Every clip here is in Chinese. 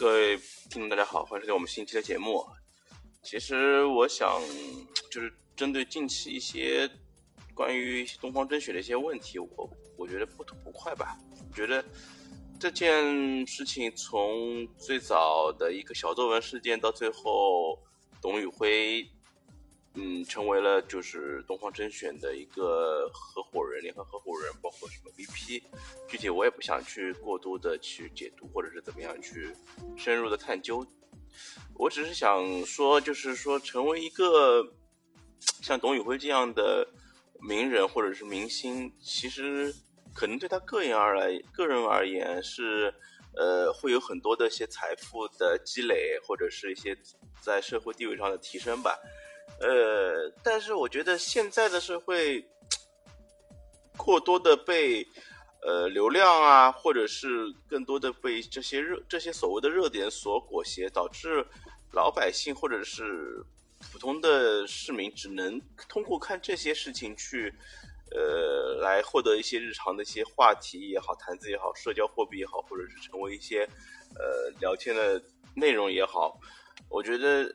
各位听众，大家好，欢迎收听我们新一期的节目。其实我想，就是针对近期一些关于东方甄选的一些问题，我我觉得不吐不快吧。我觉得这件事情从最早的一个小作文事件，到最后董宇辉。嗯，成为了就是东方甄选的一个合伙人，联合合伙人，包括什么 VP，具体我也不想去过多的去解读，或者是怎么样去深入的探究。我只是想说，就是说，成为一个 像董宇辉这样的名人或者是明星，其实可能对他个人而来，个人而言是呃会有很多的一些财富的积累，或者是一些在社会地位上的提升吧。呃，但是我觉得现在的社会过多的被呃流量啊，或者是更多的被这些热这些所谓的热点所裹挟，导致老百姓或者是普通的市民只能通过看这些事情去呃来获得一些日常的一些话题也好，谈资也好，社交货币也好，或者是成为一些呃聊天的内容也好，我觉得。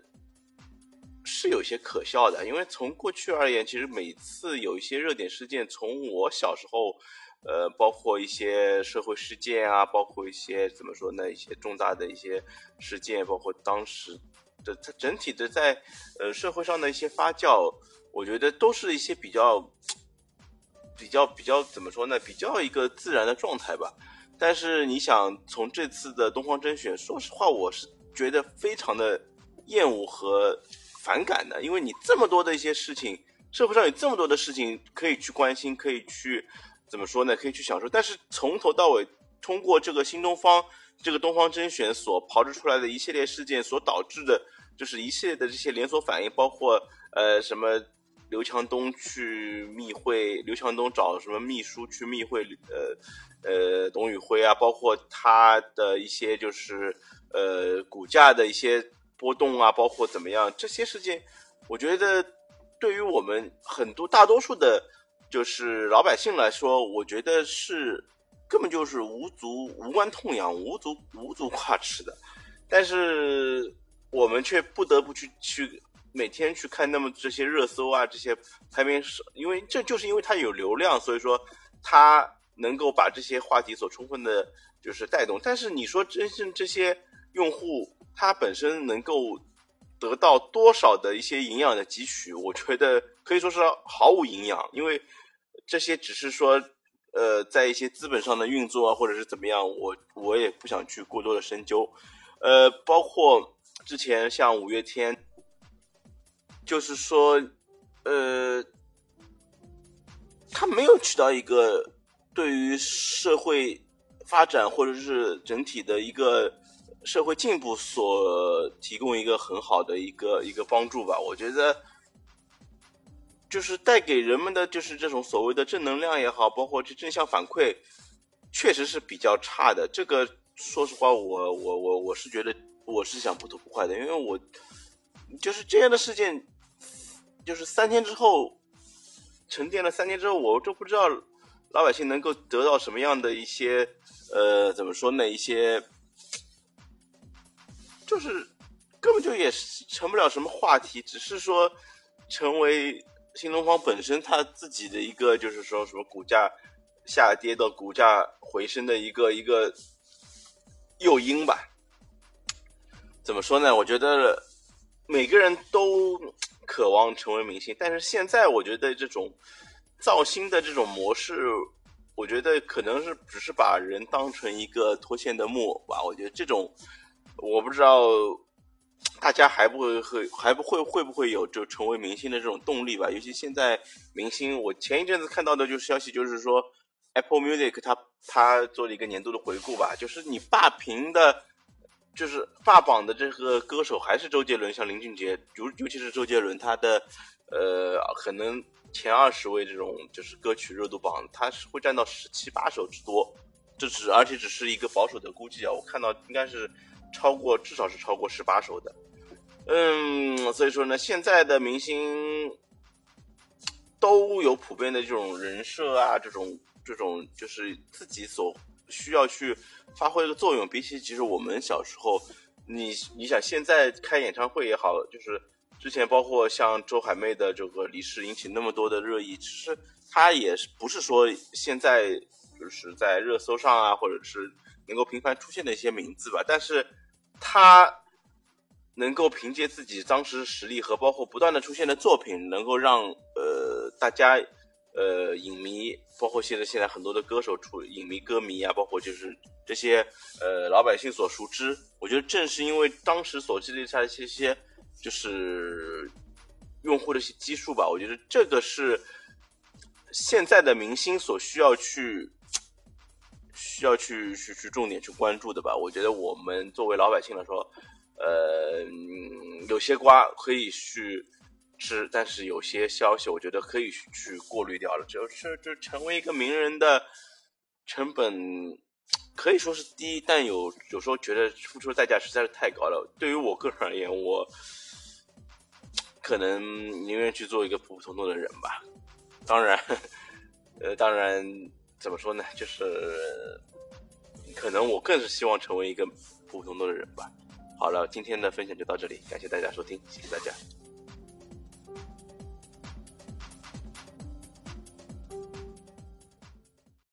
是有些可笑的，因为从过去而言，其实每次有一些热点事件，从我小时候，呃，包括一些社会事件啊，包括一些怎么说呢，一些重大的一些事件，包括当时的它整体的在呃社会上的一些发酵，我觉得都是一些比较比较比较怎么说呢，比较一个自然的状态吧。但是你想从这次的东方甄选，说实话，我是觉得非常的厌恶和。反感的，因为你这么多的一些事情，社会上有这么多的事情可以去关心，可以去怎么说呢？可以去享受。但是从头到尾，通过这个新东方这个东方甄选所炮制出来的一系列事件所导致的，就是一系列的这些连锁反应，包括呃什么刘强东去密会，刘强东找什么秘书去密会，呃呃董宇辉啊，包括他的一些就是呃股价的一些。波动啊，包括怎么样这些事情，我觉得对于我们很多大多数的，就是老百姓来说，我觉得是根本就是无足无关痛痒、无足无足挂齿的。但是我们却不得不去去每天去看那么这些热搜啊，这些排名是，因为这就是因为它有流量，所以说它能够把这些话题所充分的，就是带动。但是你说真正这些用户。他本身能够得到多少的一些营养的汲取，我觉得可以说是毫无营养，因为这些只是说，呃，在一些资本上的运作啊，或者是怎么样，我我也不想去过多的深究。呃，包括之前像五月天，就是说，呃，他没有起到一个对于社会发展或者是整体的一个。社会进步所提供一个很好的一个一个帮助吧，我觉得，就是带给人们的就是这种所谓的正能量也好，包括这正向反馈，确实是比较差的。这个说实话，我我我我是觉得我是想不吐不快的，因为我就是这样的事件，就是三天之后沉淀了三天之后，我都不知道老百姓能够得到什么样的一些呃，怎么说呢？一些。就是根本就也成不了什么话题，只是说成为新东方本身它自己的一个，就是说什么股价下跌到股价回升的一个一个诱因吧。怎么说呢？我觉得每个人都渴望成为明星，但是现在我觉得这种造星的这种模式，我觉得可能是只是把人当成一个脱线的木偶吧。我觉得这种。我不知道大家还不会会还不会会不会有就成为明星的这种动力吧？尤其现在明星，我前一阵子看到的就是消息，就是说 Apple Music 它它做了一个年度的回顾吧，就是你霸屏的，就是霸榜的这个歌手还是周杰伦，像林俊杰，尤尤其是周杰伦，他的呃可能前二十位这种就是歌曲热度榜，他是会占到十七八首之多，这只而且只是一个保守的估计啊，我看到应该是。超过至少是超过十八首的，嗯，所以说呢，现在的明星都有普遍的这种人设啊，这种这种就是自己所需要去发挥一个作用。比起其实我们小时候，你你想现在开演唱会也好，就是之前包括像周海媚的这个离世引起那么多的热议，其实她也是不是说现在就是在热搜上啊，或者是能够频繁出现的一些名字吧，但是他能够凭借自己当时实力和包括不断的出现的作品，能够让呃大家。呃，影迷包括现在现在很多的歌手出影迷歌迷啊，包括就是这些呃老百姓所熟知。我觉得正是因为当时所积累下的一些就是用户的一些基数吧，我觉得这个是现在的明星所需要去需要去去去重点去关注的吧。我觉得我们作为老百姓来说，呃，有些瓜可以去。吃，但是有些消息我觉得可以去过滤掉了。就是就成为一个名人的成本可以说是低，但有有时候觉得付出的代价实在是太高了。对于我个人而言，我可能宁愿去做一个普普通通的人吧。当然，呃，当然怎么说呢？就是可能我更是希望成为一个普普通通的人吧。好了，今天的分享就到这里，感谢大家收听，谢谢大家。